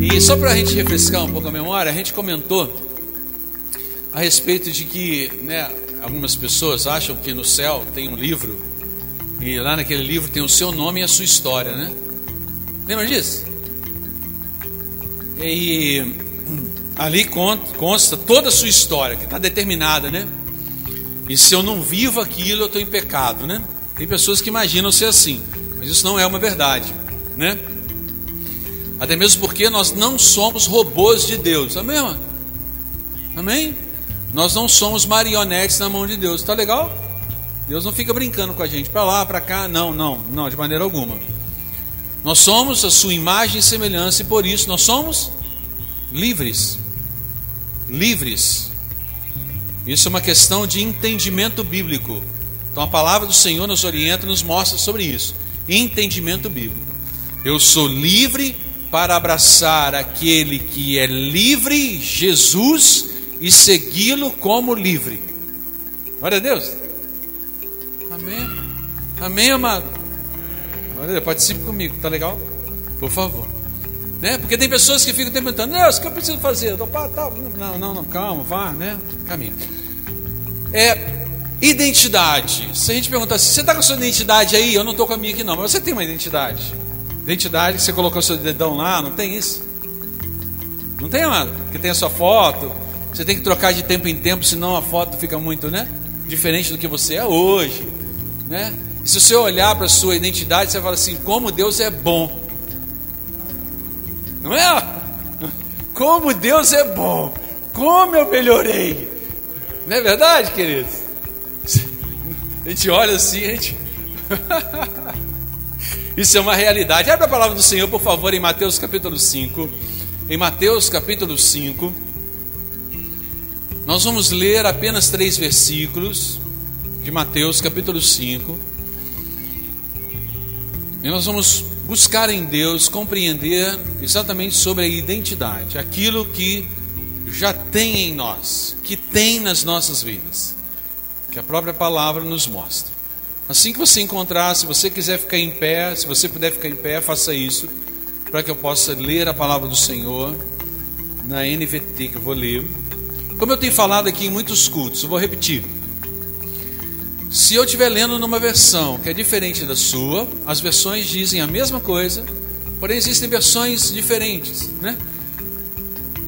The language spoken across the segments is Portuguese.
E só para a gente refrescar um pouco a memória, a gente comentou a respeito de que né, algumas pessoas acham que no céu tem um livro e lá naquele livro tem o seu nome e a sua história, né? Lembra disso? E ali consta toda a sua história, que está determinada, né? E se eu não vivo aquilo, eu estou em pecado, né? Tem pessoas que imaginam ser assim, mas isso não é uma verdade, né? Até mesmo porque nós não somos robôs de Deus, amém? Amém? Nós não somos marionetes na mão de Deus, tá legal? Deus não fica brincando com a gente para lá, para cá, não, não, não, de maneira alguma. Nós somos a sua imagem e semelhança e por isso nós somos livres. Livres. Isso é uma questão de entendimento bíblico. Então a palavra do Senhor nos orienta e nos mostra sobre isso. Entendimento bíblico. Eu sou livre para abraçar aquele que é livre, Jesus, e segui-lo como livre. Glória a Deus. Amém. Amém, amado. Olha, participe comigo, tá legal? Por favor. Né? Porque tem pessoas que ficam perguntando, Deus, o que eu preciso fazer? Não, não, não, calma, vá, né? Caminho. É identidade. Se a gente perguntar assim, você está com a sua identidade aí? Eu não estou com a minha aqui, não. Mas você tem uma identidade. Identidade que você colocou seu dedão lá, não tem isso? Não tem, amado? Que tem a sua foto. Você tem que trocar de tempo em tempo, senão a foto fica muito, né? Diferente do que você é hoje, né? E se você olhar para a sua identidade, você fala assim: como Deus é bom. Não é? Como Deus é bom. Como eu melhorei. Não é verdade, queridos? A gente olha assim, a gente. Isso é uma realidade. Abre a palavra do Senhor, por favor, em Mateus capítulo 5. Em Mateus capítulo 5. Nós vamos ler apenas três versículos de Mateus capítulo 5. E nós vamos buscar em Deus compreender exatamente sobre a identidade, aquilo que já tem em nós, que tem nas nossas vidas, que a própria palavra nos mostra. Assim que você encontrar, se você quiser ficar em pé, se você puder ficar em pé, faça isso, para que eu possa ler a palavra do Senhor na NVT que eu vou ler. Como eu tenho falado aqui em muitos cultos, eu vou repetir. Se eu estiver lendo numa versão que é diferente da sua, as versões dizem a mesma coisa, porém existem versões diferentes, né?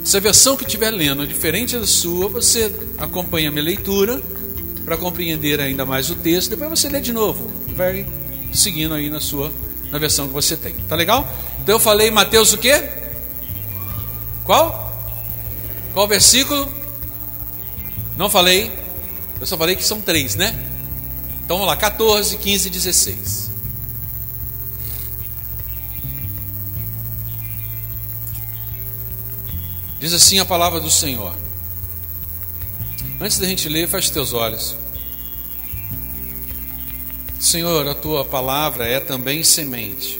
Se a versão que estiver lendo é diferente da sua, você acompanha a minha leitura para compreender ainda mais o texto, depois você lê de novo, vai seguindo aí na sua na versão que você tem. Tá legal? Então eu falei Mateus o quê? Qual? Qual versículo? Não falei. Eu só falei que são três, né? Então vamos lá, 14, 15 e 16. Diz assim a palavra do Senhor. Antes da gente ler, feche teus olhos. Senhor, a tua palavra é também semente.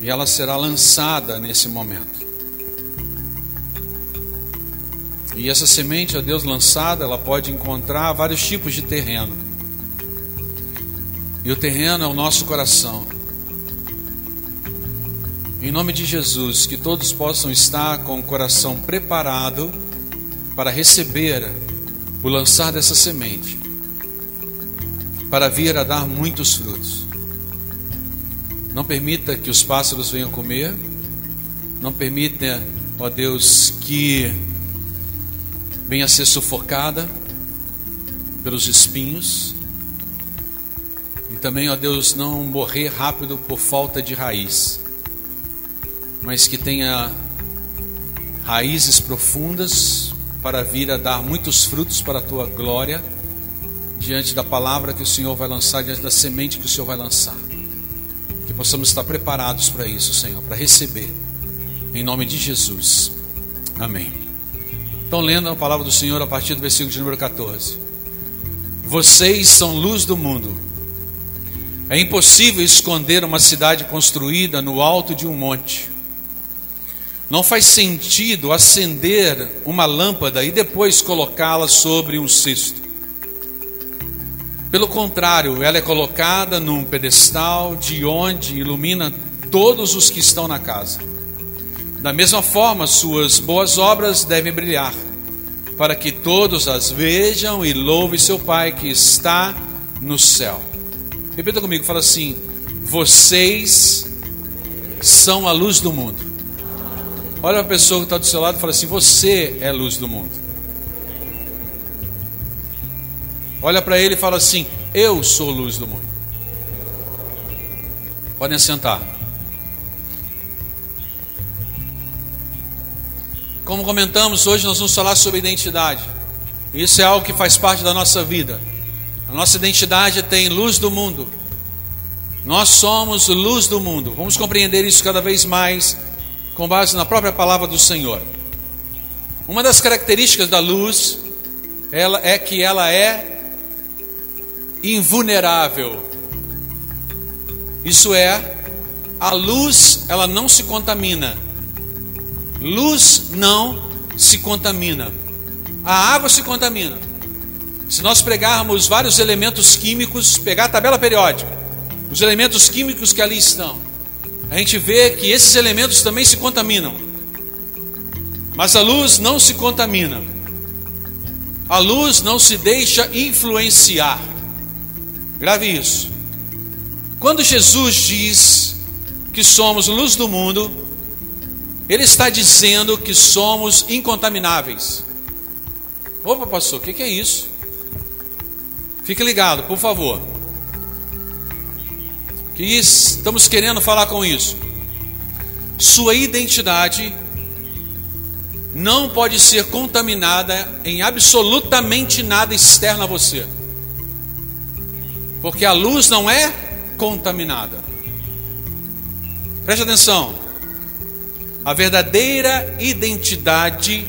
E ela será lançada nesse momento. E essa semente, ó Deus, lançada, ela pode encontrar vários tipos de terreno. E o terreno é o nosso coração. Em nome de Jesus, que todos possam estar com o coração preparado para receber o lançar dessa semente, para vir a dar muitos frutos. Não permita que os pássaros venham comer, não permita, ó Deus, que venha ser sufocada pelos espinhos. E também, ó Deus, não morrer rápido por falta de raiz, mas que tenha raízes profundas para vir a dar muitos frutos para a tua glória, diante da palavra que o Senhor vai lançar, diante da semente que o Senhor vai lançar. Que possamos estar preparados para isso, Senhor, para receber, em nome de Jesus. Amém. Estão lendo a palavra do Senhor a partir do versículo de número 14. Vocês são luz do mundo. É impossível esconder uma cidade construída no alto de um monte. Não faz sentido acender uma lâmpada e depois colocá-la sobre um cesto. Pelo contrário, ela é colocada num pedestal de onde ilumina todos os que estão na casa. Da mesma forma, suas boas obras devem brilhar, para que todos as vejam e louvem seu Pai que está no céu. Repita comigo, fala assim: vocês são a luz do mundo. Olha a pessoa que está do seu lado e fala assim: Você é a luz do mundo. Olha para ele e fala assim: Eu sou a luz do mundo. Podem sentar. Como comentamos, hoje nós vamos falar sobre identidade. Isso é algo que faz parte da nossa vida. A nossa identidade tem luz do mundo. Nós somos luz do mundo. Vamos compreender isso cada vez mais com base na própria palavra do Senhor. Uma das características da luz ela é que ela é invulnerável. Isso é, a luz ela não se contamina. Luz não se contamina. A água se contamina. Se nós pregarmos vários elementos químicos, pegar a tabela periódica, os elementos químicos que ali estão, a gente vê que esses elementos também se contaminam. Mas a luz não se contamina. A luz não se deixa influenciar. Grave isso. Quando Jesus diz que somos luz do mundo, ele está dizendo que somos incontamináveis. Opa, pastor, o que, que é isso? Fique ligado, por favor que estamos querendo falar com isso? Sua identidade não pode ser contaminada em absolutamente nada externo a você. Porque a luz não é contaminada. Preste atenção. A verdadeira identidade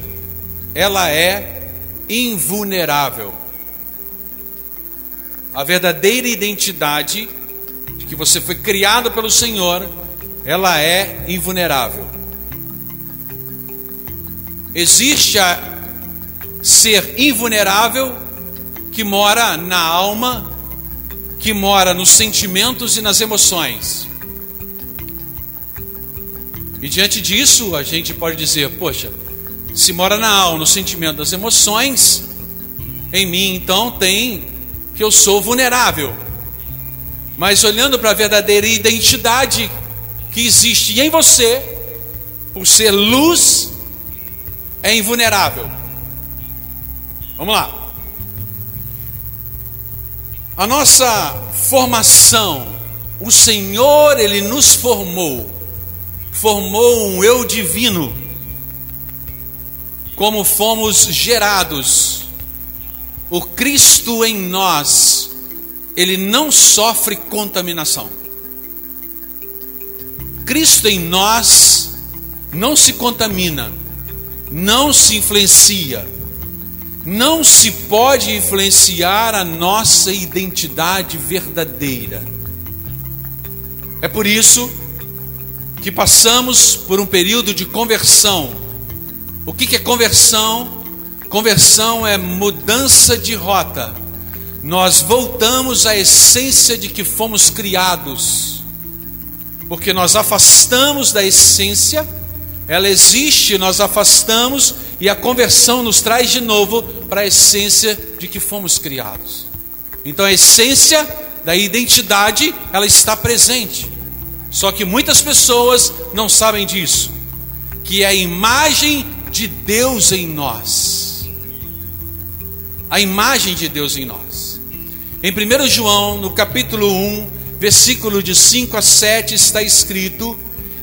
ela é invulnerável. A verdadeira identidade de que você foi criado pelo Senhor, ela é invulnerável. Existe a ser invulnerável que mora na alma, que mora nos sentimentos e nas emoções. E diante disso, a gente pode dizer: poxa, se mora na alma, no sentimento, das emoções, em mim então tem que eu sou vulnerável. Mas olhando para a verdadeira identidade que existe em você, por ser luz, é invulnerável. Vamos lá. A nossa formação, o Senhor, Ele nos formou, formou um eu divino, como fomos gerados, o Cristo em nós, ele não sofre contaminação. Cristo em nós não se contamina, não se influencia, não se pode influenciar a nossa identidade verdadeira. É por isso que passamos por um período de conversão. O que é conversão? Conversão é mudança de rota nós voltamos à essência de que fomos criados, porque nós afastamos da essência, ela existe, nós afastamos e a conversão nos traz de novo para a essência de que fomos criados. Então a essência da identidade, ela está presente. Só que muitas pessoas não sabem disso, que é a imagem de Deus em nós. A imagem de Deus em nós. Em 1 João, no capítulo 1, versículo de 5 a 7, está escrito: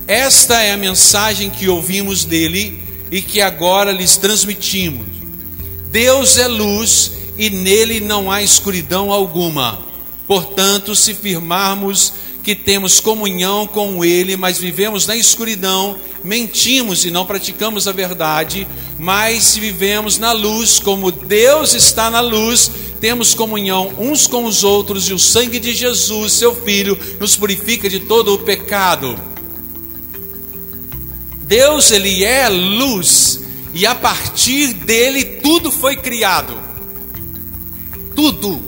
Esta é a mensagem que ouvimos dele e que agora lhes transmitimos. Deus é luz e nele não há escuridão alguma. Portanto, se firmarmos que temos comunhão com Ele, mas vivemos na escuridão, mentimos e não praticamos a verdade, mas vivemos na luz, como Deus está na luz, temos comunhão uns com os outros e o sangue de Jesus, seu Filho, nos purifica de todo o pecado. Deus, ele é luz, e a partir dele tudo foi criado. Tudo.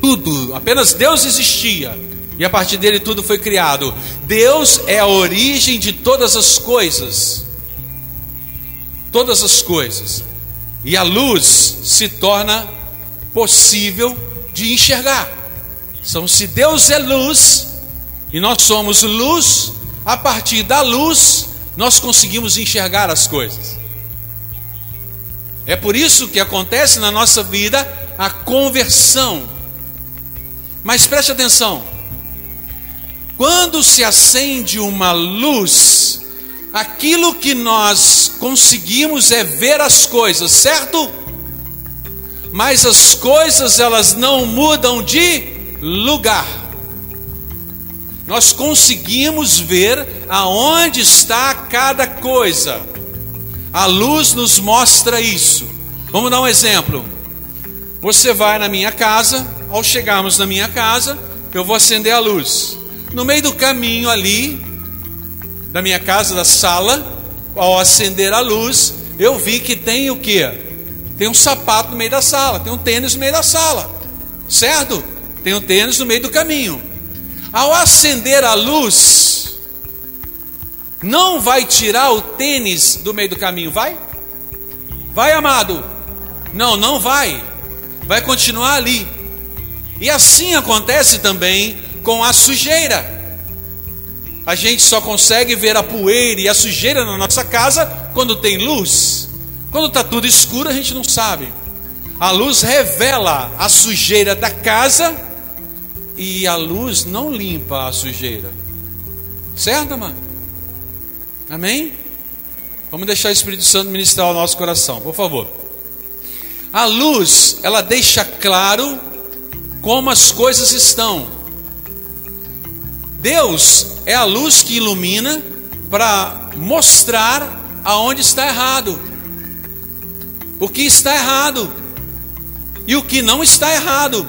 Tudo. Apenas Deus existia. E a partir dele tudo foi criado. Deus é a origem de todas as coisas. Todas as coisas. E a luz se torna possível de enxergar. Então, se Deus é luz e nós somos luz, a partir da luz nós conseguimos enxergar as coisas. É por isso que acontece na nossa vida a conversão. Mas preste atenção: quando se acende uma luz, aquilo que nós conseguimos é ver as coisas, certo? Mas as coisas elas não mudam de lugar. Nós conseguimos ver aonde está cada coisa. A luz nos mostra isso. Vamos dar um exemplo. Você vai na minha casa, ao chegarmos na minha casa, eu vou acender a luz. No meio do caminho ali, da minha casa, da sala, ao acender a luz, eu vi que tem o que? Tem um sapato no meio da sala, tem um tênis no meio da sala, certo? Tem um tênis no meio do caminho. Ao acender a luz, não vai tirar o tênis do meio do caminho, vai? Vai, amado? Não, não vai. Vai continuar ali. E assim acontece também com a sujeira. A gente só consegue ver a poeira e a sujeira na nossa casa quando tem luz. Quando está tudo escuro, a gente não sabe. A luz revela a sujeira da casa e a luz não limpa a sujeira. Certo, mano? Amém? Vamos deixar o Espírito Santo ministrar o nosso coração, por favor. A luz, ela deixa claro como as coisas estão. Deus é a luz que ilumina para mostrar aonde está errado. O que está errado e o que não está errado.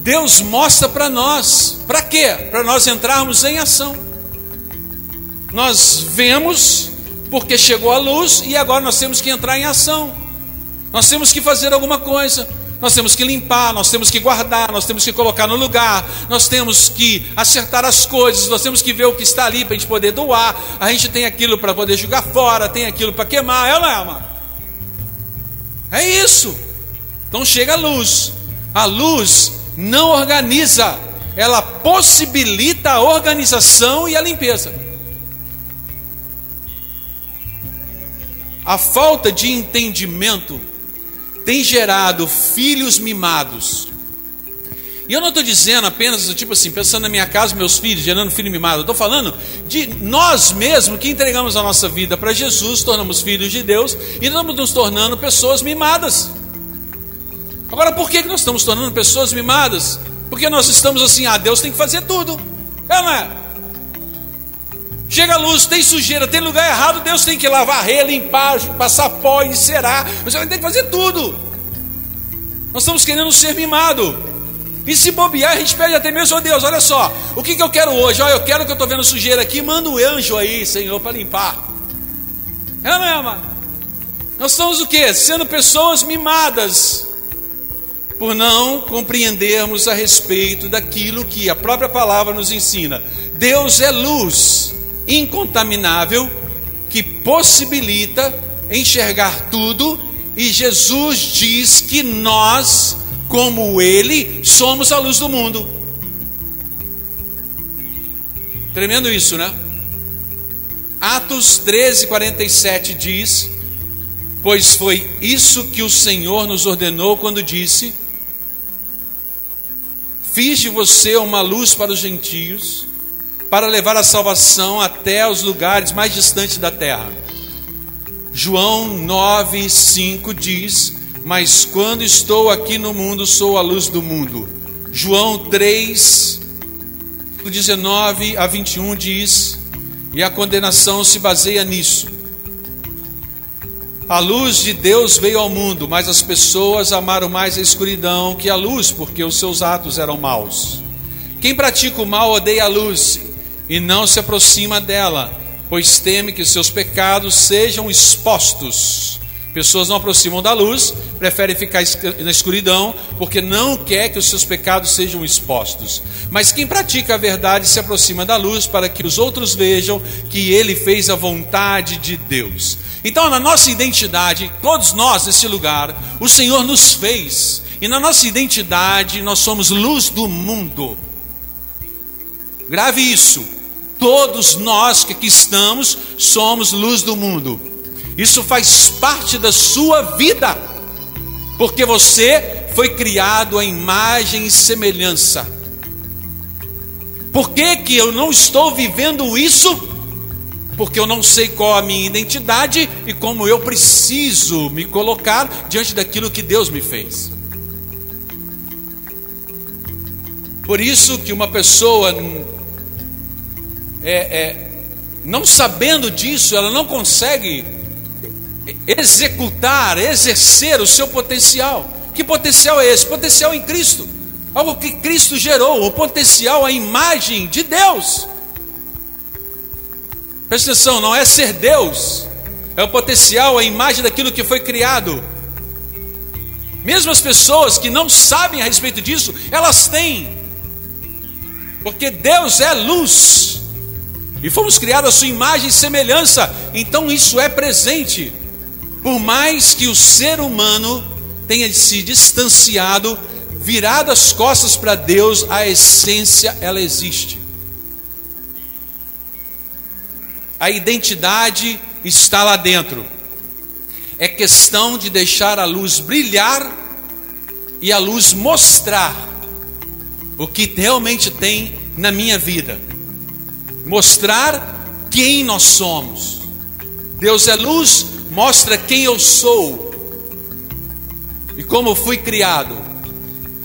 Deus mostra para nós. Para quê? Para nós entrarmos em ação. Nós vemos porque chegou a luz e agora nós temos que entrar em ação. Nós temos que fazer alguma coisa. Nós temos que limpar, nós temos que guardar, nós temos que colocar no lugar, nós temos que acertar as coisas, nós temos que ver o que está ali para a gente poder doar. A gente tem aquilo para poder jogar fora, tem aquilo para queimar, é ou não é, mano? É isso. Então chega a luz. A luz não organiza, ela possibilita a organização e a limpeza. A falta de entendimento tem gerado filhos mimados. E eu não estou dizendo apenas, tipo assim, pensando na minha casa, meus filhos, gerando filho mimado. Eu estou falando de nós mesmos que entregamos a nossa vida para Jesus, tornamos filhos de Deus e estamos nos tornando pessoas mimadas. Agora, por que nós estamos tornando pessoas mimadas? Porque nós estamos assim, ah, Deus tem que fazer tudo. É não é? Chega a luz, tem sujeira, tem lugar errado, Deus tem que lavar, relimpar, passar pó, encerar. Você vai ter que fazer tudo. Nós estamos querendo ser mimado. E se bobear, a gente pede até mesmo, oh Deus, olha só, o que, que eu quero hoje? Olha, eu quero que eu estou vendo sujeira aqui, manda o um anjo aí, Senhor, para limpar. É ou não é, amado? Nós estamos o quê? Sendo pessoas mimadas, por não compreendermos a respeito daquilo que a própria palavra nos ensina. Deus é luz incontaminável que possibilita enxergar tudo, e Jesus diz que nós, como Ele, somos a luz do mundo. Tremendo isso, né? Atos 13, 47 diz: Pois foi isso que o Senhor nos ordenou quando disse: Fiz de você uma luz para os gentios para levar a salvação até os lugares mais distantes da terra. João 9:5 diz: "Mas quando estou aqui no mundo, sou a luz do mundo." João 3 do 19 a 21 diz: "E a condenação se baseia nisso. A luz de Deus veio ao mundo, mas as pessoas amaram mais a escuridão que a luz, porque os seus atos eram maus. Quem pratica o mal odeia a luz e não se aproxima dela, pois teme que seus pecados sejam expostos. Pessoas não aproximam da luz, preferem ficar na escuridão, porque não quer que os seus pecados sejam expostos. Mas quem pratica a verdade se aproxima da luz para que os outros vejam que ele fez a vontade de Deus. Então, na nossa identidade, todos nós nesse lugar, o Senhor nos fez, e na nossa identidade nós somos luz do mundo. Grave isso. Todos nós que aqui estamos somos luz do mundo. Isso faz parte da sua vida, porque você foi criado à imagem e semelhança. Por que, que eu não estou vivendo isso? Porque eu não sei qual a minha identidade e como eu preciso me colocar diante daquilo que Deus me fez. Por isso que uma pessoa é, é, não sabendo disso, ela não consegue executar, exercer o seu potencial. Que potencial é esse? Potencial em Cristo. Algo que Cristo gerou, o potencial, a imagem de Deus. Presta atenção, não é ser Deus, é o potencial, a imagem daquilo que foi criado. Mesmo as pessoas que não sabem a respeito disso, elas têm, porque Deus é luz, e fomos criados à sua imagem e semelhança, então isso é presente. Por mais que o ser humano tenha se distanciado, virado as costas para Deus, a essência ela existe. A identidade está lá dentro. É questão de deixar a luz brilhar e a luz mostrar o que realmente tem na minha vida mostrar quem nós somos. Deus é luz, mostra quem eu sou e como fui criado.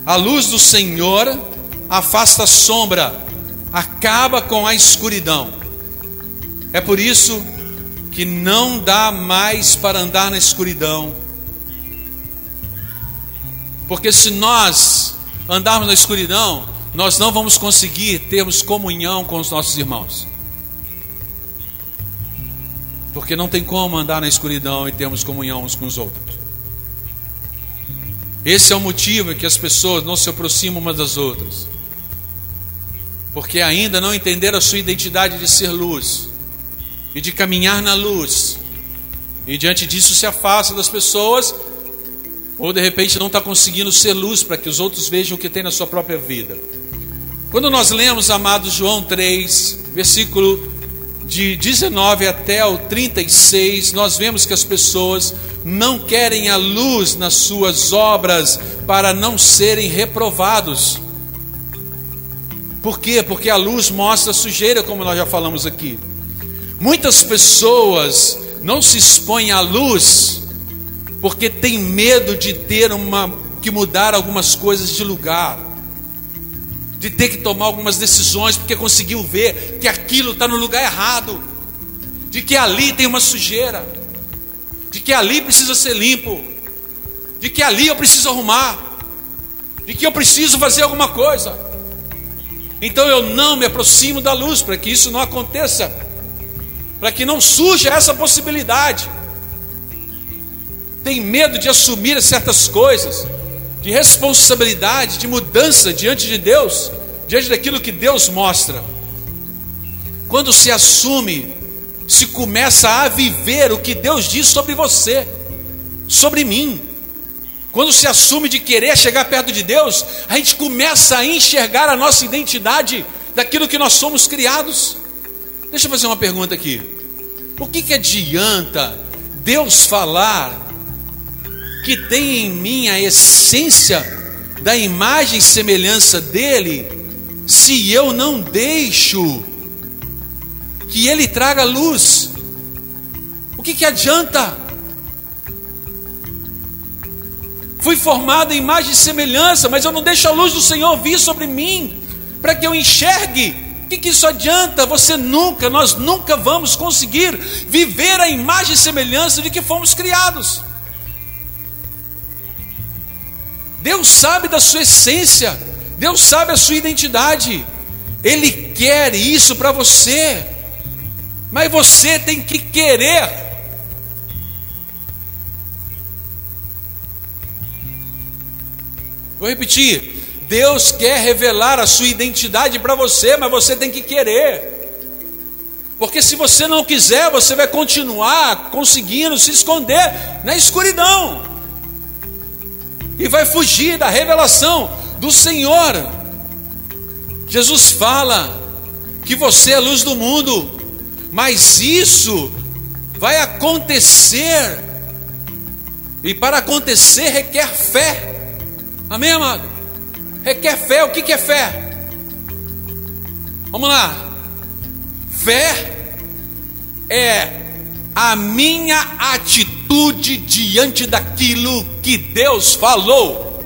A luz do Senhor afasta a sombra, acaba com a escuridão. É por isso que não dá mais para andar na escuridão. Porque se nós andarmos na escuridão, nós não vamos conseguir termos comunhão com os nossos irmãos. Porque não tem como andar na escuridão e termos comunhão uns com os outros. Esse é o motivo que as pessoas não se aproximam umas das outras. Porque ainda não entenderam a sua identidade de ser luz e de caminhar na luz. E diante disso se afasta das pessoas, ou de repente não está conseguindo ser luz para que os outros vejam o que tem na sua própria vida. Quando nós lemos, amados, João 3, versículo de 19 até o 36, nós vemos que as pessoas não querem a luz nas suas obras para não serem reprovados. Por quê? Porque a luz mostra a sujeira, como nós já falamos aqui. Muitas pessoas não se expõem à luz porque tem medo de ter uma que mudar algumas coisas de lugar de ter que tomar algumas decisões porque conseguiu ver que aquilo está no lugar errado, de que ali tem uma sujeira, de que ali precisa ser limpo, de que ali eu preciso arrumar, de que eu preciso fazer alguma coisa. Então eu não me aproximo da luz para que isso não aconteça, para que não surja essa possibilidade. Tem medo de assumir certas coisas de responsabilidade, de mudança diante de Deus, diante daquilo que Deus mostra. Quando se assume, se começa a viver o que Deus diz sobre você, sobre mim. Quando se assume de querer chegar perto de Deus, a gente começa a enxergar a nossa identidade daquilo que nós somos criados. Deixa eu fazer uma pergunta aqui. O que, que adianta Deus falar que tem em mim a essência da imagem e semelhança dele, se eu não deixo que ele traga luz, o que, que adianta? Fui formado em imagem e semelhança, mas eu não deixo a luz do Senhor vir sobre mim, para que eu enxergue. O que, que isso adianta? Você nunca, nós nunca vamos conseguir viver a imagem e semelhança de que fomos criados. Deus sabe da sua essência, Deus sabe a sua identidade, Ele quer isso para você. Mas você tem que querer. Vou repetir. Deus quer revelar a sua identidade para você, mas você tem que querer. Porque se você não quiser, você vai continuar conseguindo se esconder na escuridão. E vai fugir da revelação do Senhor. Jesus fala que você é a luz do mundo, mas isso vai acontecer. E para acontecer requer fé. Amém, amado? Requer fé. O que é fé? Vamos lá. Fé é a minha atitude diante daquilo que Deus falou.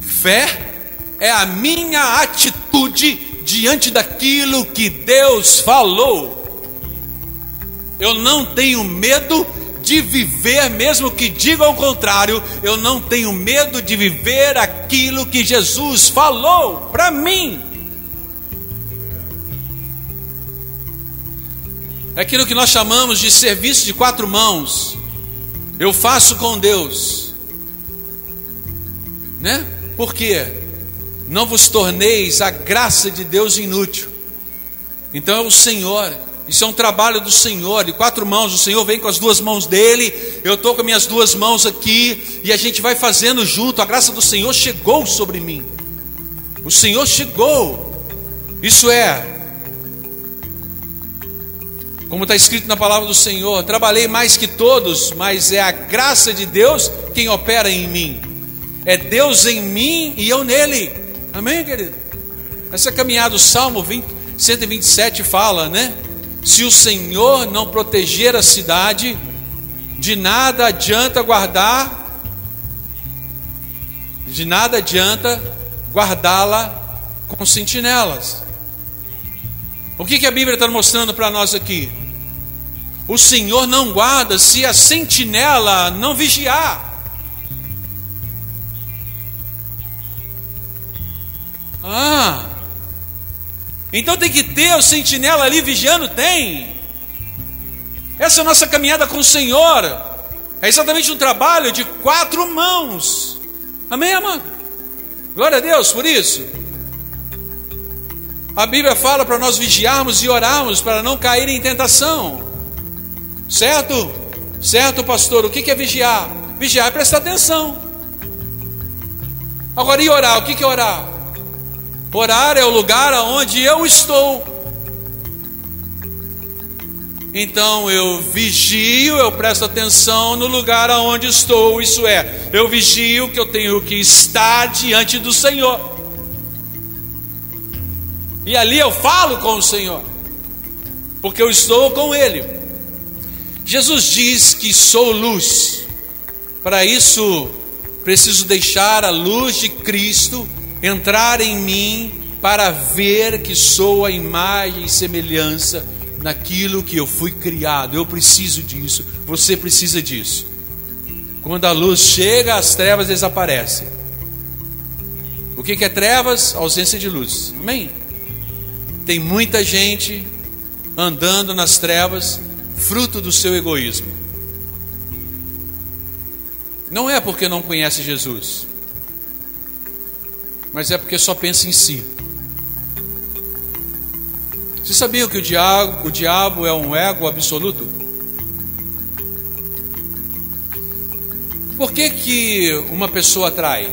Fé é a minha atitude diante daquilo que Deus falou. Eu não tenho medo de viver, mesmo que diga ao contrário, eu não tenho medo de viver aquilo que Jesus falou para mim. É aquilo que nós chamamos de serviço de quatro mãos. Eu faço com Deus, né? Por quê? Não vos torneis a graça de Deus inútil. Então é o Senhor, isso é um trabalho do Senhor, de quatro mãos. O Senhor vem com as duas mãos dele, eu estou com minhas duas mãos aqui, e a gente vai fazendo junto. A graça do Senhor chegou sobre mim. O Senhor chegou. Isso é como está escrito na palavra do Senhor: trabalhei mais que todos, mas é a graça de Deus quem opera em mim. É Deus em mim e eu nele. Amém, querido? Essa caminhada, o Salmo 20, 127 fala, né? Se o Senhor não proteger a cidade, de nada adianta guardar, de nada adianta guardá-la com sentinelas. O que, que a Bíblia está mostrando para nós aqui? O Senhor não guarda se a sentinela não vigiar. Ah, então tem que ter o sentinela ali vigiando? Tem. Essa é a nossa caminhada com o Senhor. É exatamente um trabalho de quatro mãos. Amém, amado? Glória a Deus por isso. A Bíblia fala para nós vigiarmos e orarmos para não cair em tentação. Certo? Certo, pastor? O que é vigiar? Vigiar é prestar atenção. Agora, e orar? O que é orar? Orar é o lugar onde eu estou. Então eu vigio, eu presto atenção no lugar aonde estou, isso é, eu vigio que eu tenho que estar diante do Senhor. E ali eu falo com o Senhor, porque eu estou com Ele. Jesus diz que sou luz. Para isso, preciso deixar a luz de Cristo entrar em mim para ver que sou a imagem e semelhança naquilo que eu fui criado. Eu preciso disso, você precisa disso. Quando a luz chega, as trevas desaparecem. O que é trevas? Ausência de luz. Amém? Tem muita gente andando nas trevas fruto do seu egoísmo. Não é porque não conhece Jesus, mas é porque só pensa em si. Você sabia que o diabo, o diabo é um ego absoluto? Por que, que uma pessoa atrai?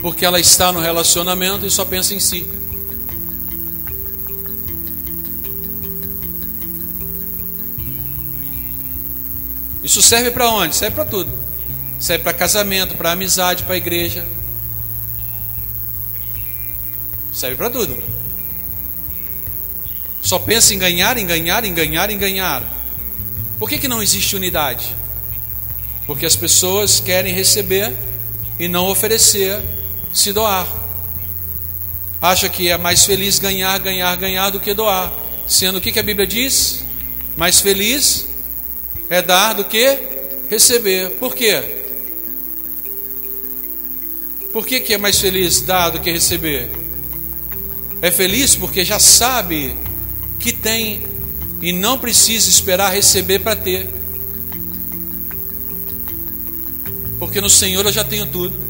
Porque ela está no relacionamento e só pensa em si. Isso serve para onde? Serve para tudo. Serve para casamento, para amizade, para igreja. Serve para tudo. Só pensa em ganhar, em ganhar, em ganhar, em ganhar. Por que, que não existe unidade? Porque as pessoas querem receber e não oferecer, se doar. Acha que é mais feliz ganhar, ganhar, ganhar do que doar. Sendo o que, que a Bíblia diz? Mais feliz é dar do que receber. Por quê? Por que, que é mais feliz dar do que receber? É feliz porque já sabe que tem e não precisa esperar receber para ter. Porque no Senhor eu já tenho tudo.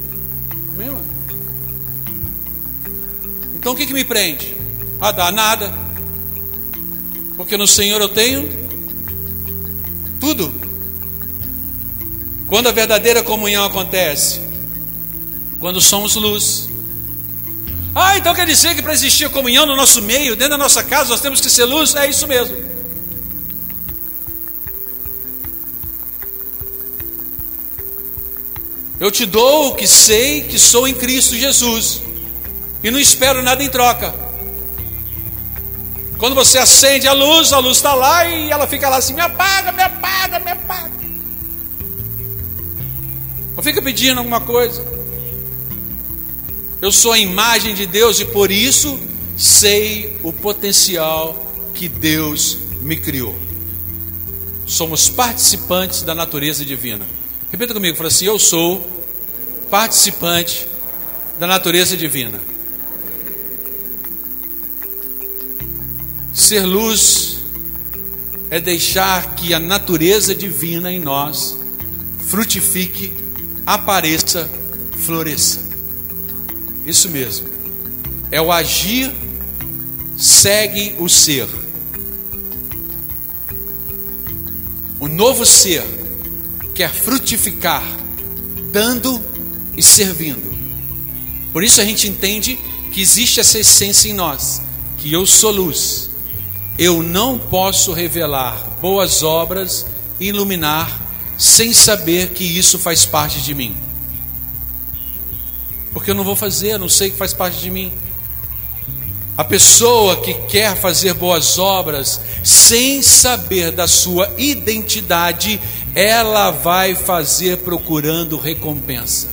Então o que, que me prende? A dar nada. Porque no Senhor eu tenho tudo. Quando a verdadeira comunhão acontece? Quando somos luz. Ah, então quer dizer que para existir comunhão no nosso meio, dentro da nossa casa, nós temos que ser luz? É isso mesmo. Eu te dou o que sei que sou em Cristo Jesus e não espero nada em troca. Quando você acende a luz, a luz está lá e ela fica lá assim: me apaga, me apaga, me apaga. Não fica pedindo alguma coisa. Eu sou a imagem de Deus e por isso sei o potencial que Deus me criou. Somos participantes da natureza divina. Repita comigo, fala assim: Eu sou participante da natureza divina. Ser luz é deixar que a natureza divina em nós frutifique, apareça, floresça. Isso mesmo. É o agir segue o ser. O novo ser quer frutificar, dando e servindo. Por isso a gente entende que existe essa essência em nós, que eu sou luz eu não posso revelar boas obras, iluminar, sem saber que isso faz parte de mim. Porque eu não vou fazer, não sei que faz parte de mim. A pessoa que quer fazer boas obras sem saber da sua identidade, ela vai fazer procurando recompensa.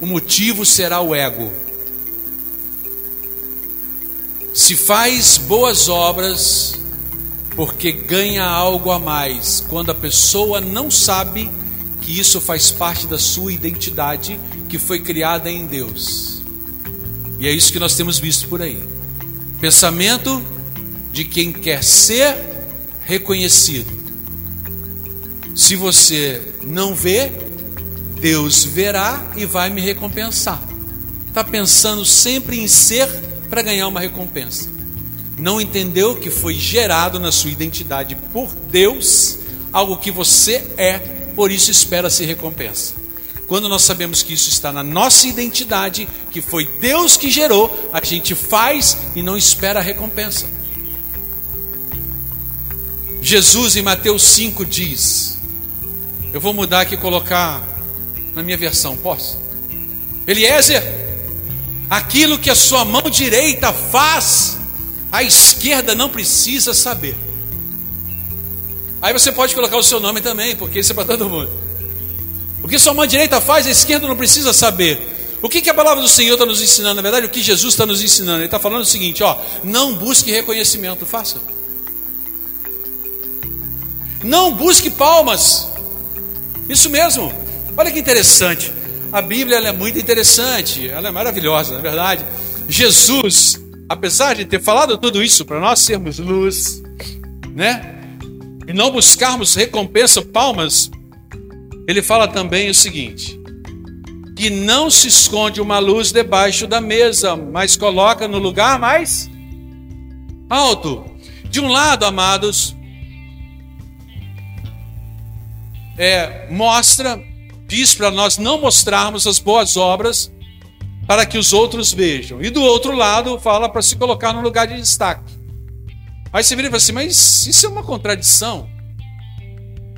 O motivo será o ego. Se faz boas obras porque ganha algo a mais, quando a pessoa não sabe que isso faz parte da sua identidade que foi criada em Deus. E é isso que nós temos visto por aí. Pensamento de quem quer ser reconhecido. Se você não vê, Deus verá e vai me recompensar. Está pensando sempre em ser para ganhar uma recompensa. Não entendeu que foi gerado na sua identidade por Deus algo que você é, por isso espera-se recompensa. Quando nós sabemos que isso está na nossa identidade, que foi Deus que gerou, a gente faz e não espera a recompensa. Jesus em Mateus 5 diz: Eu vou mudar aqui e colocar na minha versão, posso? Eliezer, Aquilo que a sua mão direita faz, a esquerda não precisa saber. Aí você pode colocar o seu nome também, porque isso é para todo mundo. O que sua mão direita faz, a esquerda não precisa saber. O que, que a palavra do Senhor está nos ensinando? Na verdade, o que Jesus está nos ensinando? Ele está falando o seguinte: ó, não busque reconhecimento, faça. Não busque palmas. Isso mesmo. Olha que interessante. A Bíblia é muito interessante, ela é maravilhosa, na é verdade. Jesus, apesar de ter falado tudo isso para nós sermos luz, né? E não buscarmos recompensa, palmas, ele fala também o seguinte: que não se esconde uma luz debaixo da mesa, mas coloca no lugar mais alto. De um lado, amados, é, mostra diz para nós não mostrarmos as boas obras para que os outros vejam. E do outro lado, fala para se colocar no lugar de destaque. Aí você vira e fala assim: mas isso é uma contradição.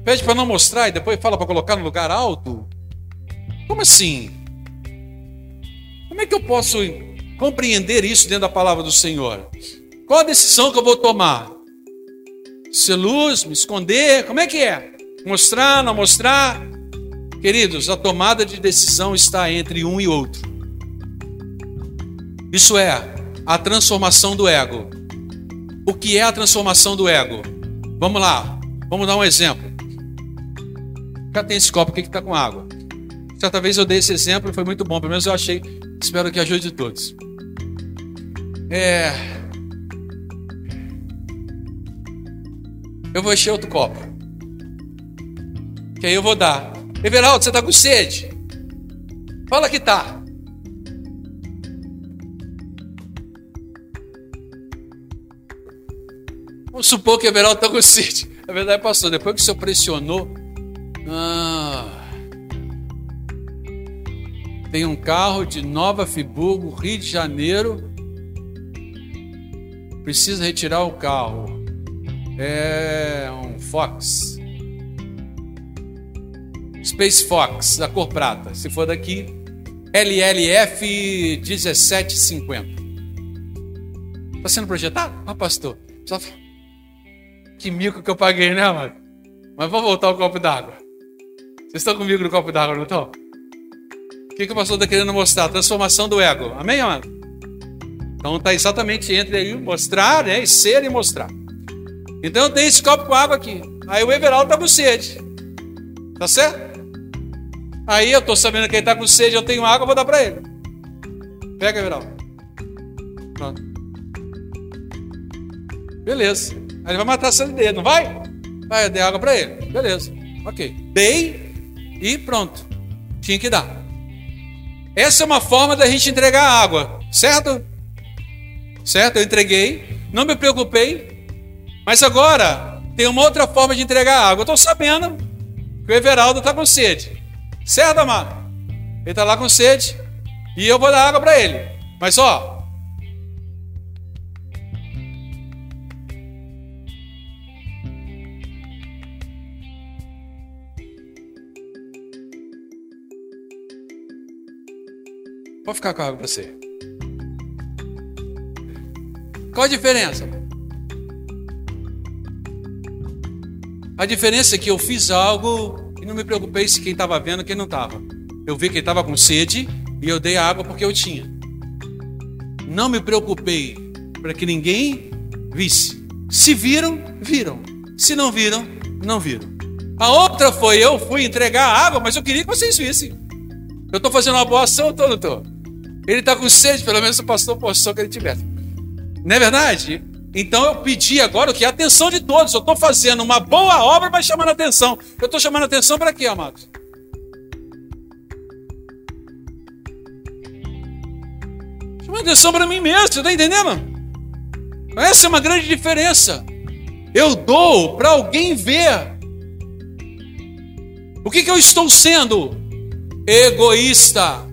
Pede para não mostrar e depois fala para colocar no lugar alto? Como assim? Como é que eu posso compreender isso dentro da palavra do Senhor? Qual a decisão que eu vou tomar? Ser luz, me esconder? Como é que é? Mostrar, não mostrar? Queridos, a tomada de decisão está entre um e outro. Isso é a transformação do ego. O que é a transformação do ego? Vamos lá, vamos dar um exemplo. Já tem esse copo aqui que está com água. Certa vez eu dei esse exemplo e foi muito bom, pelo menos eu achei. Espero que ajude todos. É. Eu vou encher outro copo. Que aí eu vou dar. Everaldo, você está com sede? Fala que tá. Vamos supor que Everaldo está com sede. A verdade, pastor, depois que o senhor pressionou. Ah, tem um carro de Nova Friburgo, Rio de Janeiro. Precisa retirar o carro. É um Fox. Space Fox, da cor prata. Se for daqui, LLF 1750. Está sendo projetado? Ah, pastor. Que mico que eu paguei, né, mano? Mas vamos voltar ao copo d'água. Vocês estão comigo no copo d'água, não estão? O que, que o pastor está querendo mostrar? Transformação do ego. Amém, amado? Então está exatamente entre aí mostrar, né? E ser e mostrar. Então tenho esse copo com água aqui. Aí o Everaldo está com sede. Tá certo? Aí eu estou sabendo que ele está com sede, eu tenho água, eu vou dar para ele. Pega, Everaldo. Pronto. Beleza. Aí ele vai matar a sede dele, não vai? Vai, eu dei água para ele. Beleza. Ok. Dei e pronto. Tinha que dar. Essa é uma forma da gente entregar água, certo? Certo? Eu entreguei, não me preocupei, mas agora tem uma outra forma de entregar água. Eu estou sabendo que o Everaldo está com sede, certo, amado? Ele está lá com sede e eu vou dar água para ele. Mas ó, Pode ficar com a água para você. Qual a diferença? A diferença é que eu fiz algo não me preocupei se quem estava vendo quem não estava. Eu vi que ele estava com sede e eu dei a água porque eu tinha. Não me preocupei para que ninguém visse. Se viram, viram. Se não viram, não viram. A outra foi eu fui entregar a água, mas eu queria que vocês vissem. Eu estou fazendo uma boa ação, não estou? Ele está com sede, pelo menos o pastor postou que ele tivesse. Não é verdade? Então eu pedi agora o que? A atenção de todos. Eu estou fazendo uma boa obra, mas chamando atenção. Eu estou chamando atenção para quê, amados? Chamando atenção para mim mesmo, você está entendendo? Essa é uma grande diferença. Eu dou para alguém ver. O que, que eu estou sendo? Egoísta.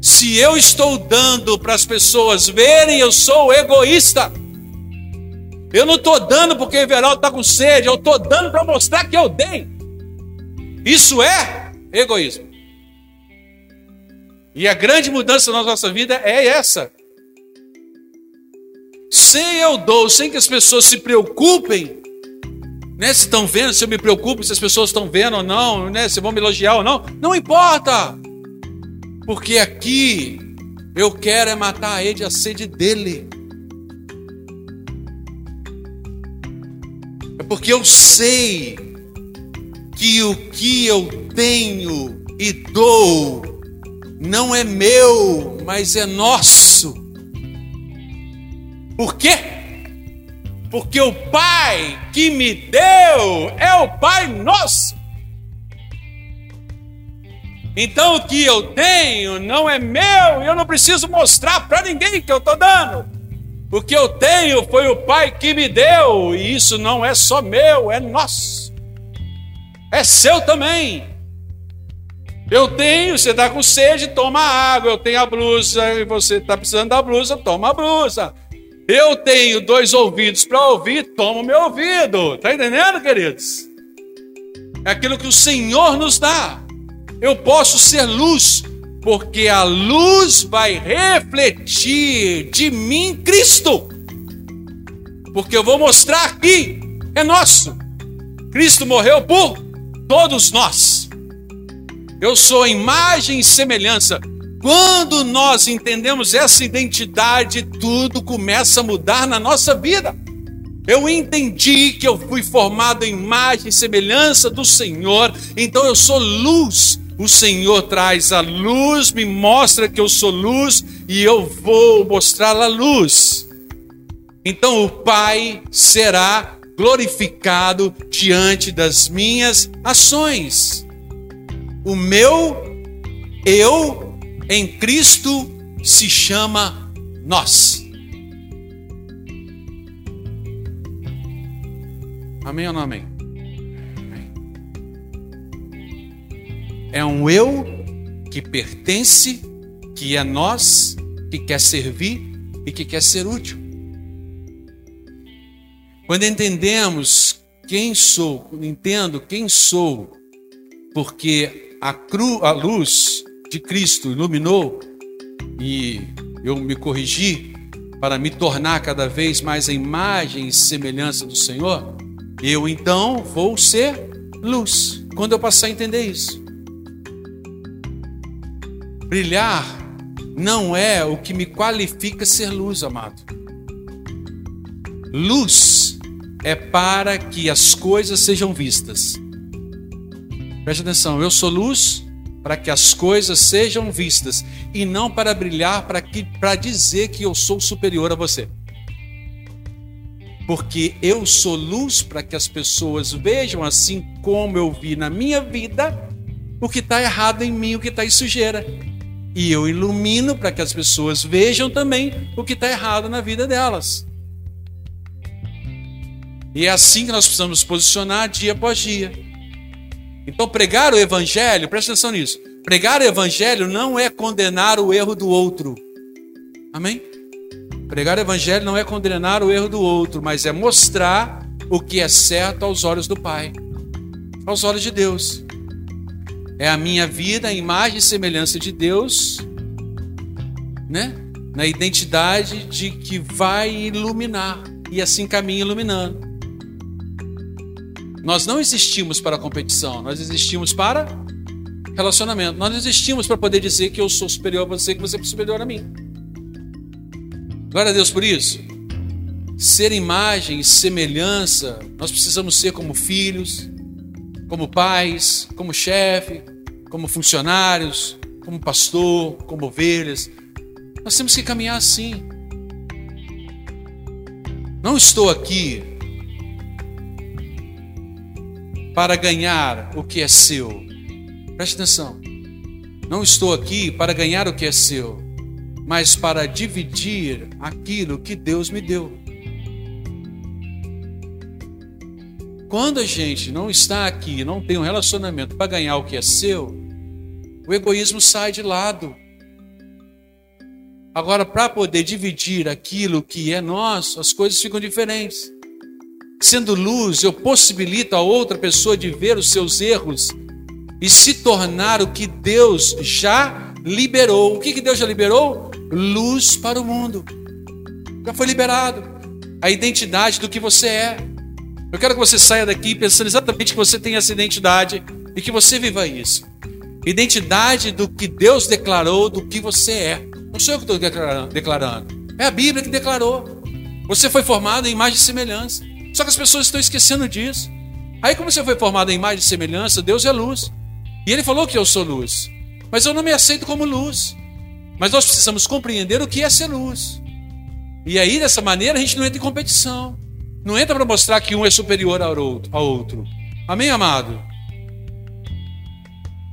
Se eu estou dando para as pessoas verem, eu sou egoísta. Eu não estou dando porque o Everaldo está com sede, eu estou dando para mostrar que eu dei. Isso é egoísmo. E a grande mudança na nossa vida é essa. Sem eu dou, sem que as pessoas se preocupem, né, se estão vendo, se eu me preocupo, se as pessoas estão vendo ou não, né, se vão me elogiar ou não, não importa. Porque aqui eu quero é matar a sede dele. Porque eu sei que o que eu tenho e dou não é meu, mas é nosso. Por quê? Porque o Pai que me deu é o Pai nosso. Então o que eu tenho não é meu, e eu não preciso mostrar para ninguém que eu estou dando. O que eu tenho foi o Pai que me deu, e isso não é só meu, é nosso. É seu também. Eu tenho, você está com sede, toma água. Eu tenho a blusa, e você está precisando da blusa, toma a blusa. Eu tenho dois ouvidos para ouvir, toma o meu ouvido. Está entendendo, queridos? É aquilo que o Senhor nos dá. Eu posso ser luz, porque a luz vai refletir de mim Cristo. Porque eu vou mostrar aqui, é nosso. Cristo morreu por todos nós. Eu sou imagem e semelhança. Quando nós entendemos essa identidade, tudo começa a mudar na nossa vida. Eu entendi que eu fui formado em imagem e semelhança do Senhor, então eu sou luz o Senhor traz a luz, me mostra que eu sou luz e eu vou mostrar a luz. Então o Pai será glorificado diante das minhas ações. O meu eu em Cristo se chama nós. Amém ou não amém? É um eu que pertence, que é nós, que quer servir e que quer ser útil. Quando entendemos quem sou, entendo quem sou, porque a, cru, a luz de Cristo iluminou e eu me corrigi para me tornar cada vez mais a imagem e semelhança do Senhor, eu então vou ser luz. Quando eu passar a entender isso, brilhar não é o que me qualifica ser luz, amado. Luz é para que as coisas sejam vistas. Preste atenção, eu sou luz para que as coisas sejam vistas e não para brilhar para que para dizer que eu sou superior a você. Porque eu sou luz para que as pessoas vejam assim como eu vi na minha vida o que está errado em mim, o que está em sujeira. E eu ilumino para que as pessoas vejam também o que está errado na vida delas. E é assim que nós precisamos nos posicionar dia após dia. Então, pregar o evangelho, presta atenção nisso. Pregar o evangelho não é condenar o erro do outro. Amém? Pregar o evangelho não é condenar o erro do outro, mas é mostrar o que é certo aos olhos do Pai, aos olhos de Deus. É a minha vida, a imagem e semelhança de Deus, né? Na identidade de que vai iluminar e assim caminha iluminando. Nós não existimos para competição, nós existimos para relacionamento. Nós existimos para poder dizer que eu sou superior a você, que você é superior a mim. Glória a Deus por isso. Ser imagem e semelhança, nós precisamos ser como filhos, como pais, como chefe, como funcionários, como pastor, como ovelhas. Nós temos que caminhar assim. Não estou aqui para ganhar o que é seu. Preste atenção. Não estou aqui para ganhar o que é seu, mas para dividir aquilo que Deus me deu. Quando a gente não está aqui, não tem um relacionamento para ganhar o que é seu, o egoísmo sai de lado. Agora, para poder dividir aquilo que é nosso, as coisas ficam diferentes. Sendo luz, eu possibilito a outra pessoa de ver os seus erros e se tornar o que Deus já liberou. O que, que Deus já liberou? Luz para o mundo. Já foi liberado. A identidade do que você é. Eu quero que você saia daqui pensando exatamente que você tem essa identidade e que você viva isso. Identidade do que Deus declarou, do que você é. Não sou eu que estou declarando. É a Bíblia que declarou. Você foi formado em imagem e semelhança. Só que as pessoas estão esquecendo disso. Aí, como você foi formado em imagem e semelhança, Deus é luz. E Ele falou que eu sou luz. Mas eu não me aceito como luz. Mas nós precisamos compreender o que é ser luz. E aí, dessa maneira, a gente não entra em competição. Não entra para mostrar que um é superior ao outro. Amém, amado?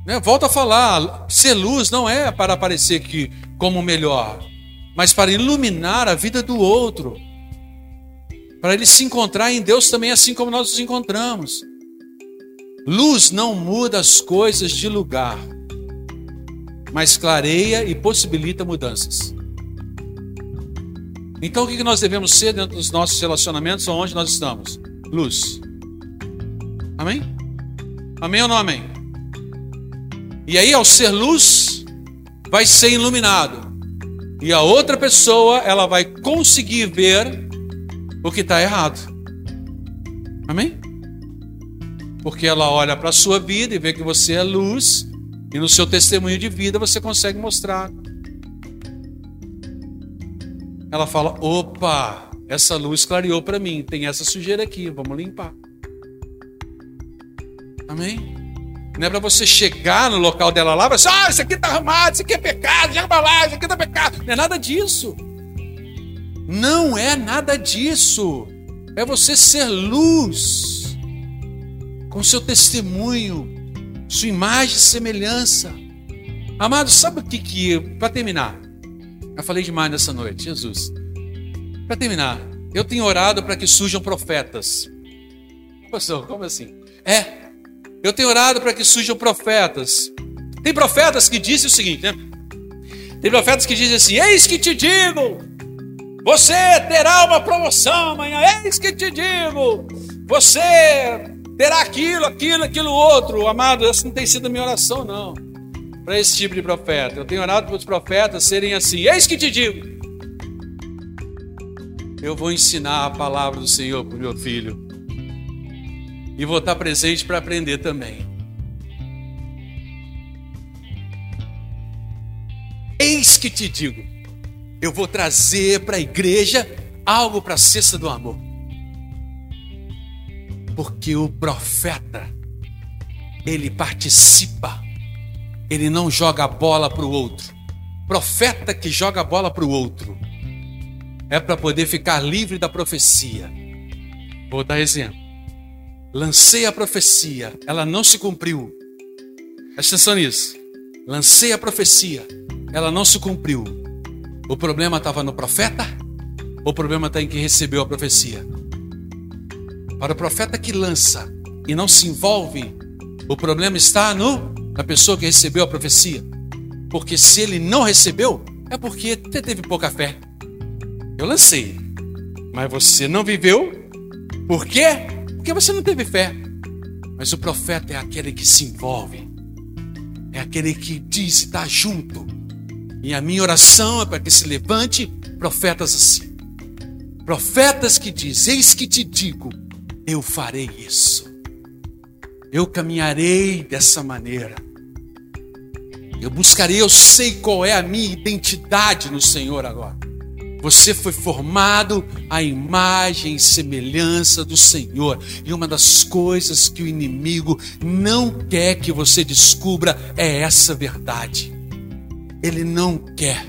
Né? Volto a falar, ser luz não é para aparecer que como melhor, mas para iluminar a vida do outro para ele se encontrar em Deus também, assim como nós nos encontramos. Luz não muda as coisas de lugar, mas clareia e possibilita mudanças. Então, o que nós devemos ser dentro dos nossos relacionamentos, onde nós estamos? Luz. Amém? Amém ou não amém? E aí, ao ser luz, vai ser iluminado. E a outra pessoa, ela vai conseguir ver o que está errado. Amém? Porque ela olha para a sua vida e vê que você é luz, e no seu testemunho de vida você consegue mostrar. Ela fala: opa, essa luz clareou para mim, tem essa sujeira aqui, vamos limpar. Amém? Não é para você chegar no local dela lá e falar ah, isso aqui está arrumado, isso aqui é pecado, joga para lá, isso aqui está pecado. Não é nada disso. Não é nada disso. É você ser luz com seu testemunho, sua imagem e semelhança. Amado, sabe o que que, para terminar, eu falei demais nessa noite, Jesus. Para terminar, eu tenho orado para que surjam profetas. Pastor, como assim? É, eu tenho orado para que surjam profetas. Tem profetas que dizem o seguinte, né? Tem profetas que dizem assim: Eis que te digo, você terá uma promoção amanhã. Eis que te digo, você terá aquilo, aquilo, aquilo outro. Amado, essa não tem sido a minha oração, não. Para esse tipo de profeta. Eu tenho orado para os profetas serem assim: Eis que te digo, eu vou ensinar a palavra do Senhor para o meu filho e vou estar presente para aprender também. Eis que te digo, eu vou trazer para a igreja algo para a cesta do amor. Porque o profeta, ele participa, ele não joga a bola para o outro. Profeta que joga a bola para o outro é para poder ficar livre da profecia. Vou dar exemplo. Lancei a profecia, ela não se cumpriu. Presta atenção nisso. Lancei a profecia, ela não se cumpriu. O problema estava no profeta? O problema está em quem recebeu a profecia? Para o profeta que lança e não se envolve, o problema está no, na pessoa que recebeu a profecia. Porque se ele não recebeu, é porque teve pouca fé. Eu lancei, mas você não viveu. Por quê? Porque você não teve fé. Mas o profeta é aquele que se envolve, é aquele que diz está junto. E a minha oração é para que se levante profetas assim. Profetas que dizem: Eis que te digo, eu farei isso. Eu caminharei dessa maneira. Eu buscarei, eu sei qual é a minha identidade no Senhor agora. Você foi formado à imagem e semelhança do Senhor. E uma das coisas que o inimigo não quer que você descubra é essa verdade. Ele não quer.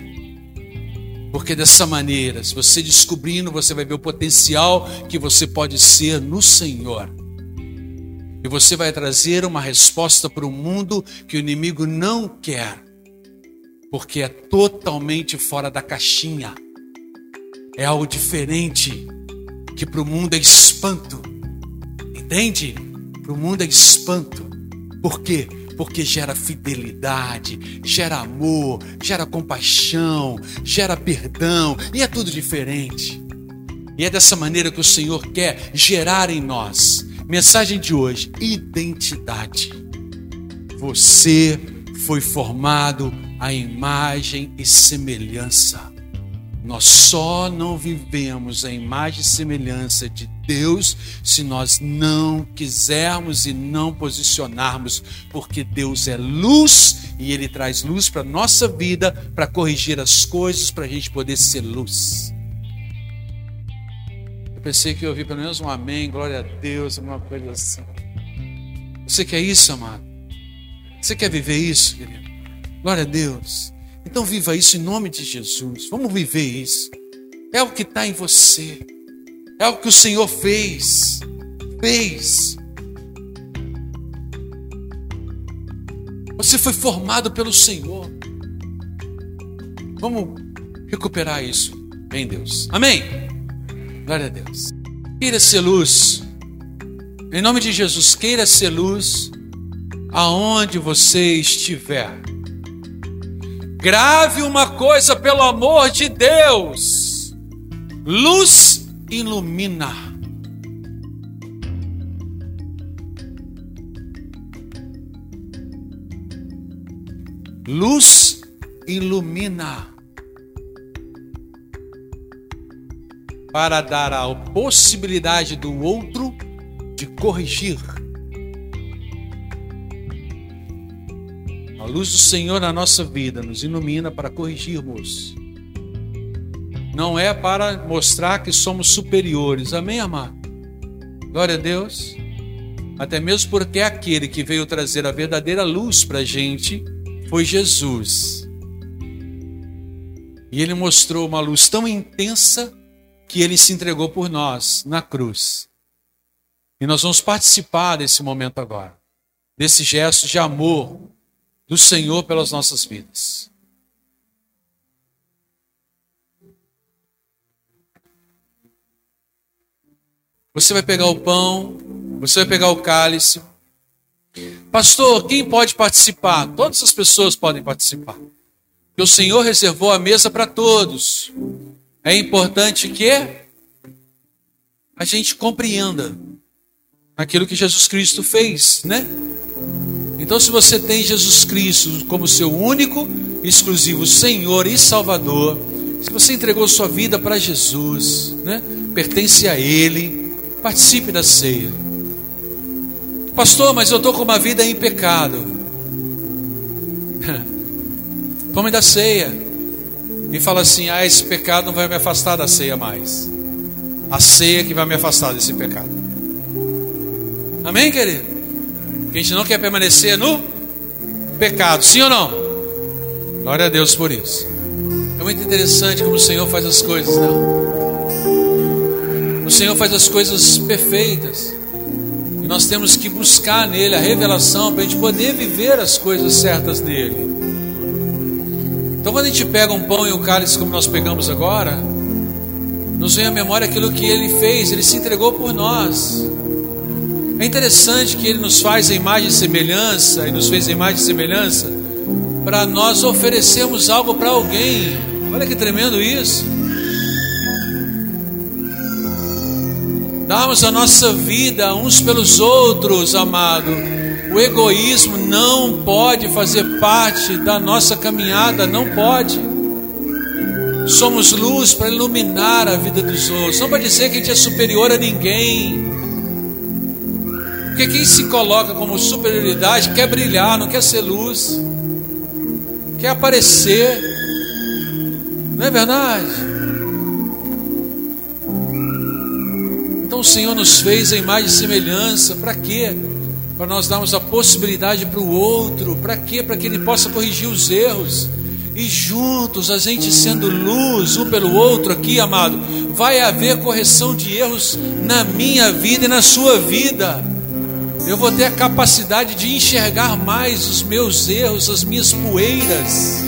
Porque dessa maneira, se você descobrindo, você vai ver o potencial que você pode ser no Senhor. E você vai trazer uma resposta para o mundo que o inimigo não quer, porque é totalmente fora da caixinha é algo diferente, que para o mundo é espanto. Entende? Para o mundo é espanto. Por quê? Porque gera fidelidade, gera amor, gera compaixão, gera perdão, e é tudo diferente. E é dessa maneira que o Senhor quer gerar em nós. Mensagem de hoje: identidade. Você foi formado à imagem e semelhança nós só não vivemos a imagem e semelhança de Deus se nós não quisermos e não posicionarmos, porque Deus é luz e Ele traz luz para a nossa vida, para corrigir as coisas, para a gente poder ser luz. Pensei que eu ouvi pelo menos um amém, glória a Deus, alguma coisa assim. Você quer isso, amado? Você quer viver isso, querido? Glória a Deus. Então viva isso em nome de Jesus. Vamos viver isso. É o que está em você. É o que o Senhor fez. Fez. Você foi formado pelo Senhor. Vamos recuperar isso em Deus. Amém? Glória a Deus. Queira ser luz. Em nome de Jesus, queira ser luz aonde você estiver. Grave uma coisa pelo amor de Deus: luz ilumina. Luz ilumina. Para dar a possibilidade do outro de corrigir A luz do Senhor na nossa vida nos ilumina para corrigirmos. Não é para mostrar que somos superiores. Amém, amado? Glória a Deus. até mesmo porque aquele que veio trazer a verdadeira luz para a gente foi Jesus. E ele mostrou uma luz tão intensa que ele se entregou por nós na cruz. E nós vamos participar desse momento agora, desse gesto de amor do Senhor pelas nossas vidas. Você vai pegar o pão, você vai pegar o cálice. Pastor, quem pode participar? Todas as pessoas podem participar. Porque o Senhor reservou a mesa para todos. É importante que a gente compreenda aquilo que Jesus Cristo fez, né? Então, se você tem Jesus Cristo como seu único, exclusivo Senhor e Salvador, se você entregou sua vida para Jesus, né? Pertence a Ele Participe da ceia. Pastor, mas eu estou com uma vida em pecado. Tome da ceia. E fala assim: ah, esse pecado não vai me afastar da ceia mais. A ceia que vai me afastar desse pecado. Amém, querido? Que a gente não quer permanecer no pecado, sim ou não? Glória a Deus por isso. É muito interessante como o Senhor faz as coisas, não? O Senhor faz as coisas perfeitas. E nós temos que buscar nele a revelação para a gente poder viver as coisas certas nele. Então, quando a gente pega um pão e um cálice, como nós pegamos agora, nos vem à memória aquilo que ele fez, ele se entregou por nós. É interessante que ele nos faz a imagem e semelhança, e nos fez a imagem e semelhança, para nós oferecermos algo para alguém. Olha que tremendo isso. darmos a nossa vida uns pelos outros, amado. O egoísmo não pode fazer parte da nossa caminhada, não pode. Somos luz para iluminar a vida dos outros, não para dizer que a gente é superior a ninguém. Porque quem se coloca como superioridade quer brilhar, não quer ser luz, quer aparecer, não é verdade? Então o Senhor nos fez a imagem e semelhança, para quê? Para nós darmos a possibilidade para o outro, para quê? Para que ele possa corrigir os erros. E juntos, a gente sendo luz um pelo outro aqui, amado, vai haver correção de erros na minha vida e na sua vida. Eu vou ter a capacidade de enxergar mais os meus erros, as minhas poeiras,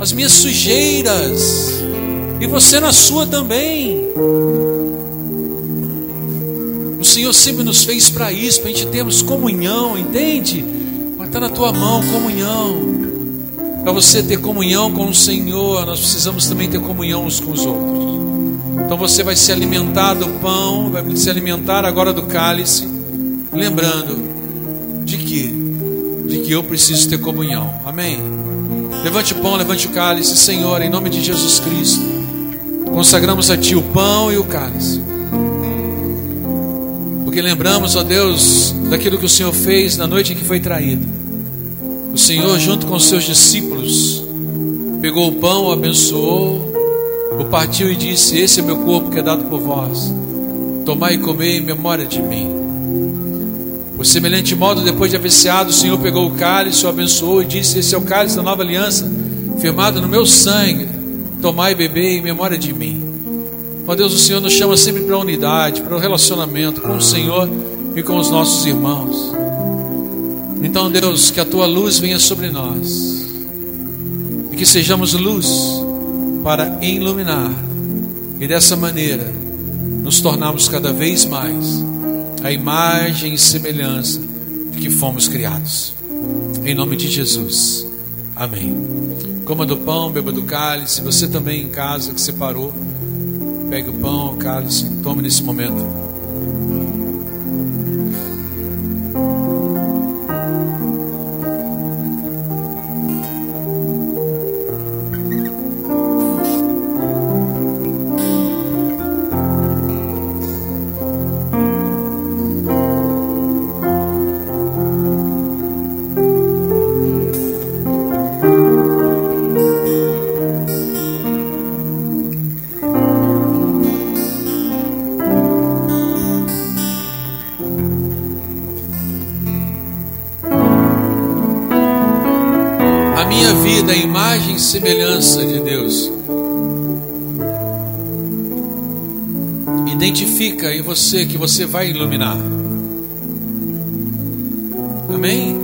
as minhas sujeiras, e você na sua também. Senhor sempre nos fez para isso, para a gente termos comunhão, entende? Mas está na tua mão comunhão. Para você ter comunhão com o Senhor, nós precisamos também ter comunhão uns com os outros. Então você vai se alimentar do pão, vai se alimentar agora do cálice, lembrando de que? De que eu preciso ter comunhão. Amém? Levante o pão, levante o cálice, Senhor, em nome de Jesus Cristo. Consagramos a Ti o pão e o cálice. Porque lembramos, ó Deus, daquilo que o Senhor fez na noite em que foi traído. O Senhor, junto com os seus discípulos, pegou o pão, o abençoou, o partiu e disse: Esse é meu corpo que é dado por vós. Tomai e comei em memória de mim. Por semelhante modo, depois de haver ceado, o Senhor pegou o cálice, o abençoou e disse: Esse é o cálice da nova aliança, firmado no meu sangue. Tomai e bebei em memória de mim. Ó Deus, o Senhor nos chama sempre para a unidade, para o relacionamento com o Senhor e com os nossos irmãos. Então, Deus, que a tua luz venha sobre nós e que sejamos luz para iluminar e dessa maneira nos tornarmos cada vez mais a imagem e semelhança de que fomos criados. Em nome de Jesus. Amém. Coma do pão, beba do cálice, você também em casa que separou. Pegue o pão, o cálice, tome nesse momento. Imagem e semelhança de Deus. Identifica em você que você vai iluminar. Amém?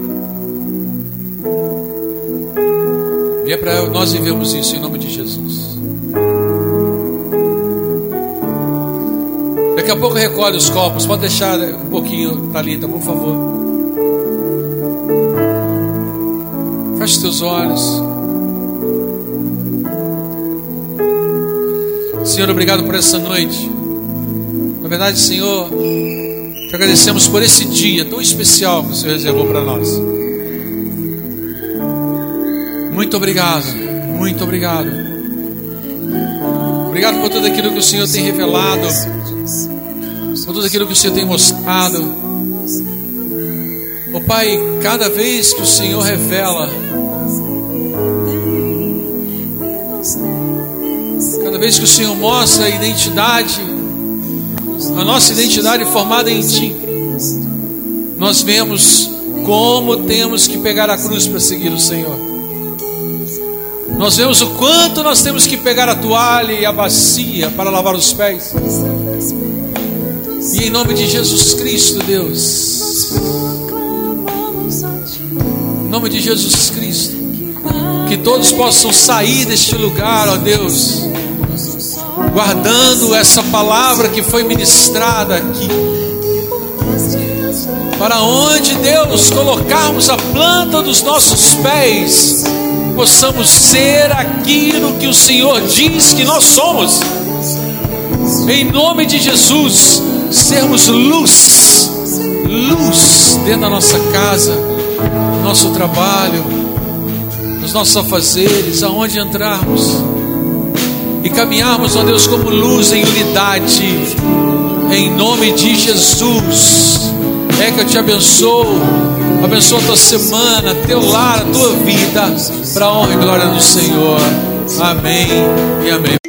E é para nós vivemos isso em nome de Jesus. Daqui a pouco recolhe os copos. Pode deixar um pouquinho, Thalita, por favor. Feche teus olhos. Senhor, obrigado por essa noite. Na verdade, Senhor, te agradecemos por esse dia tão especial que o Senhor reservou para nós. Muito obrigado, muito obrigado. Obrigado por tudo aquilo que o Senhor tem revelado por tudo aquilo que o Senhor tem mostrado. Oh Pai, cada vez que o Senhor revela, vez que o Senhor mostra a identidade, a nossa identidade formada em Ti, nós vemos como temos que pegar a cruz para seguir o Senhor. Nós vemos o quanto nós temos que pegar a toalha e a bacia para lavar os pés. E em nome de Jesus Cristo, Deus. Em nome de Jesus Cristo. Que todos possam sair deste lugar, ó Deus. Guardando essa palavra que foi ministrada aqui. Para onde, Deus, colocarmos a planta dos nossos pés, possamos ser aquilo que o Senhor diz que nós somos. Em nome de Jesus sermos luz, luz dentro da nossa casa, no nosso trabalho, nos nossos afazeres, aonde entrarmos e caminharmos, ó Deus, como luz em unidade, em nome de Jesus. É que eu te abençoo, abençoa a tua semana, teu lar, a tua vida, para honra e glória do Senhor. Amém e amém.